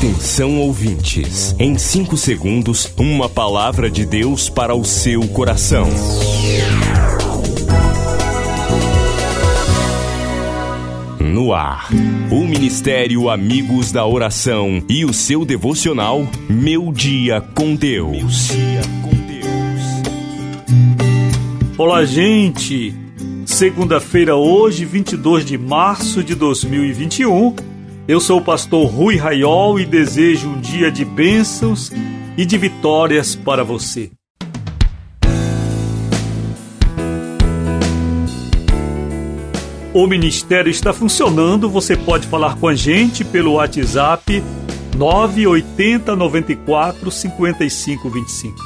Atenção ouvintes, em 5 segundos, uma palavra de Deus para o seu coração. No ar, o Ministério Amigos da Oração e o seu devocional Meu Dia com Deus. Olá, gente! Segunda-feira, hoje, 22 de março de 2021. Eu sou o pastor Rui Raiol e desejo um dia de bênçãos e de vitórias para você. O ministério está funcionando, você pode falar com a gente pelo WhatsApp 980 94 55 25.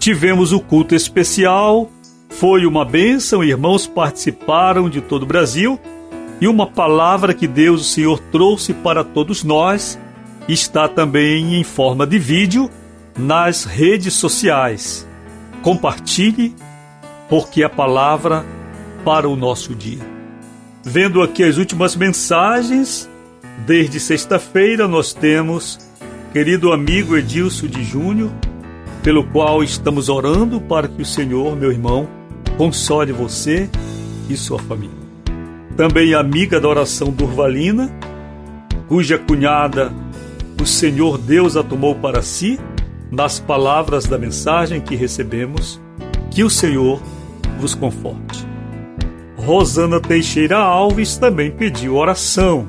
Tivemos o culto especial, foi uma bênção, irmãos participaram de todo o Brasil e uma palavra que Deus, o Senhor, trouxe para todos nós está também em forma de vídeo nas redes sociais. Compartilhe, porque a palavra para o nosso dia. Vendo aqui as últimas mensagens, desde sexta-feira nós temos querido amigo Edilson de Júnior, pelo qual estamos orando para que o Senhor, meu irmão, console você e sua família também amiga da oração Durvalina, cuja cunhada o Senhor Deus a tomou para si, nas palavras da mensagem que recebemos, que o Senhor vos conforte. Rosana Teixeira Alves também pediu oração.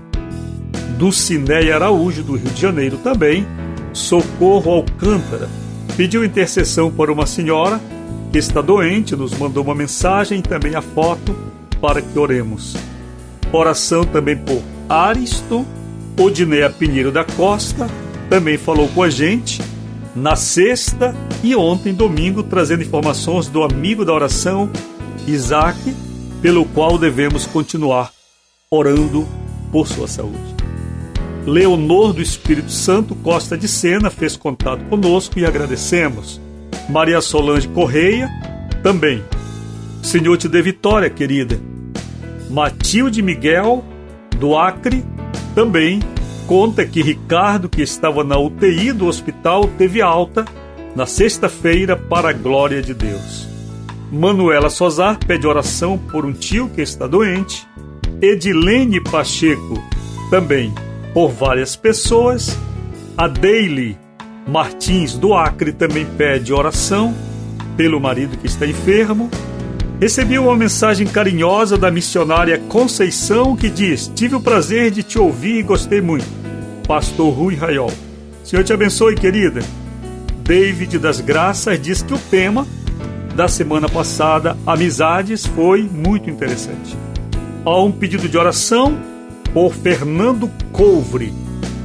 Dulcinéia Araújo, do Rio de Janeiro, também, Socorro Alcântara, pediu intercessão por uma senhora que está doente, nos mandou uma mensagem e também a foto para que oremos. Oração também por Aristo, Odineia Pinheiro da Costa, também falou com a gente na sexta e ontem, domingo, trazendo informações do amigo da oração, Isaac, pelo qual devemos continuar orando por sua saúde. Leonor do Espírito Santo Costa de Sena fez contato conosco e agradecemos. Maria Solange Correia também. Senhor te dê vitória, querida. Matilde Miguel, do Acre, também conta que Ricardo, que estava na UTI do hospital, teve alta na sexta-feira para a glória de Deus. Manuela Sozar pede oração por um tio que está doente. Edilene Pacheco, também por várias pessoas. A Daily Martins do Acre também pede oração pelo marido que está enfermo. Recebi uma mensagem carinhosa da missionária Conceição que diz: Tive o prazer de te ouvir e gostei muito. Pastor Rui Raiol. Senhor te abençoe, querida. David das Graças diz que o tema da semana passada, amizades, foi muito interessante. Há um pedido de oração por Fernando Couvre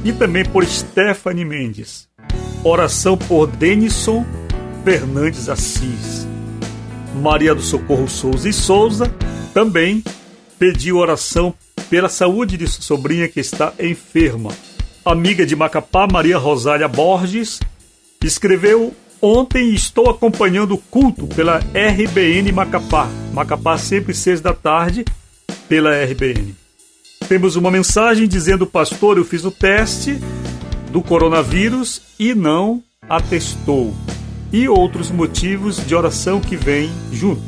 e também por Stephanie Mendes. Oração por Denison Fernandes Assis. Maria do Socorro Souza e Souza também pediu oração pela saúde de sua sobrinha que está enferma. Amiga de Macapá, Maria Rosália Borges, escreveu Ontem estou acompanhando o culto pela RBN Macapá. Macapá sempre seis da tarde pela RBN. Temos uma mensagem dizendo, pastor, eu fiz o teste do coronavírus e não atestou e outros motivos de oração que vêm junto.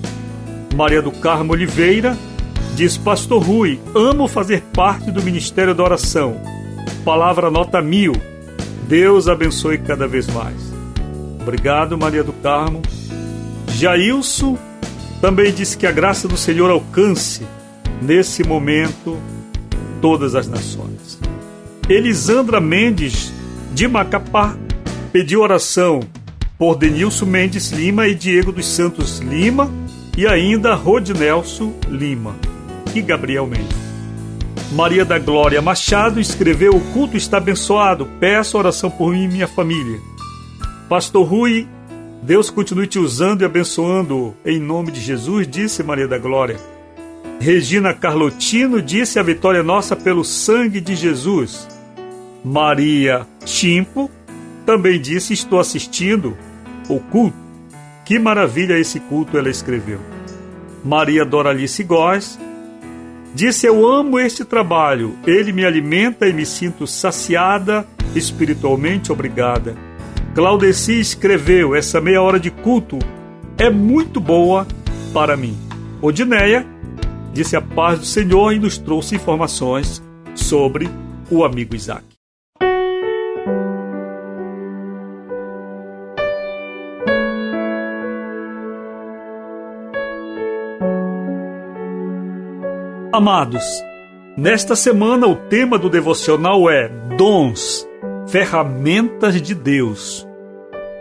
Maria do Carmo Oliveira diz: Pastor Rui, amo fazer parte do Ministério da Oração. Palavra nota mil. Deus abençoe cada vez mais. Obrigado, Maria do Carmo. Jailson também disse que a graça do Senhor alcance, nesse momento, todas as nações. Elisandra Mendes, de Macapá, pediu oração por Denilson Mendes Lima e Diego dos Santos Lima e ainda Rodnelson Lima e Gabriel Mendes. Maria da Glória Machado escreveu: O culto está abençoado, peço oração por mim e minha família. Pastor Rui, Deus continue te usando e abençoando em nome de Jesus, disse Maria da Glória. Regina Carlotino disse: A vitória é nossa pelo sangue de Jesus. Maria Chimpo também disse: Estou assistindo o culto. Que maravilha esse culto ela escreveu. Maria Doralice Góes disse: Eu amo este trabalho, ele me alimenta e me sinto saciada espiritualmente obrigada. Claudeci escreveu: Essa meia hora de culto é muito boa para mim. Odineia disse a paz do Senhor e nos trouxe informações sobre o amigo Isaac. Amados, nesta semana o tema do devocional é Dons, ferramentas de Deus.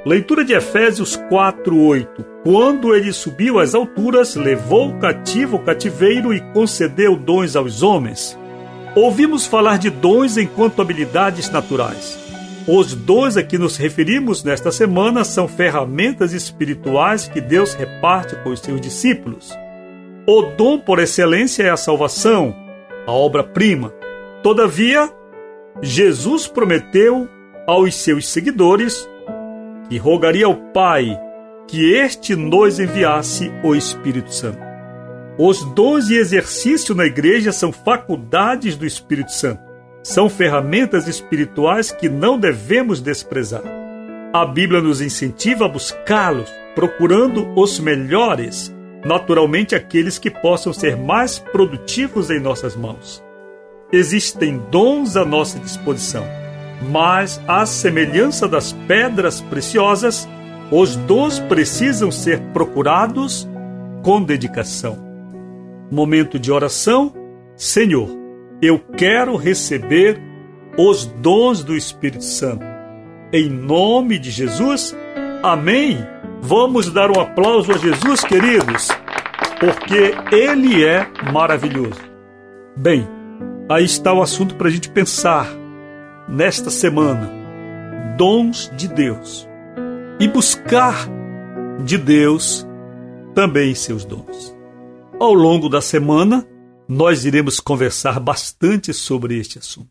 Leitura de Efésios 4:8. Quando ele subiu às alturas, levou o cativo o cativeiro e concedeu dons aos homens. Ouvimos falar de dons enquanto habilidades naturais. Os dons a que nos referimos nesta semana são ferramentas espirituais que Deus reparte com os seus discípulos. O dom por excelência é a salvação, a obra-prima. Todavia, Jesus prometeu aos seus seguidores e rogaria ao Pai que este nos enviasse o Espírito Santo. Os dons de exercício na igreja são faculdades do Espírito Santo. São ferramentas espirituais que não devemos desprezar. A Bíblia nos incentiva a buscá-los, procurando os melhores, naturalmente aqueles que possam ser mais produtivos em nossas mãos. Existem dons à nossa disposição mas, à semelhança das pedras preciosas, os dons precisam ser procurados com dedicação. Momento de oração: Senhor, eu quero receber os dons do Espírito Santo. Em nome de Jesus, amém. Vamos dar um aplauso a Jesus, queridos, porque Ele é maravilhoso. Bem, aí está o assunto para a gente pensar nesta semana dons de Deus e buscar de Deus também seus dons. Ao longo da semana, nós iremos conversar bastante sobre este assunto.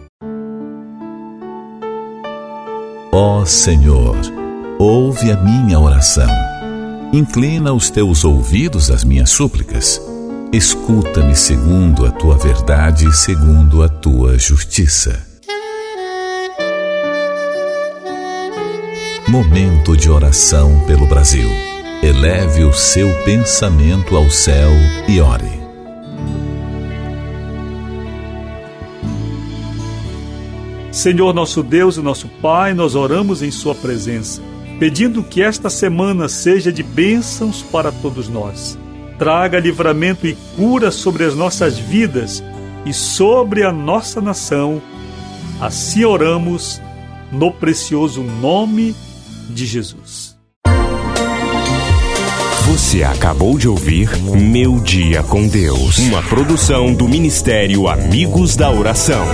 Ó Senhor, ouve a minha oração. Inclina os teus ouvidos às minhas súplicas. Escuta-me segundo a tua verdade e segundo a tua justiça. Momento de oração pelo Brasil. Eleve o seu pensamento ao céu e ore. Senhor nosso Deus e nosso Pai, nós oramos em Sua presença, pedindo que esta semana seja de bênçãos para todos nós. Traga livramento e cura sobre as nossas vidas e sobre a nossa nação. Assim oramos no precioso nome de Jesus. Você acabou de ouvir Meu Dia com Deus, uma produção do Ministério Amigos da Oração.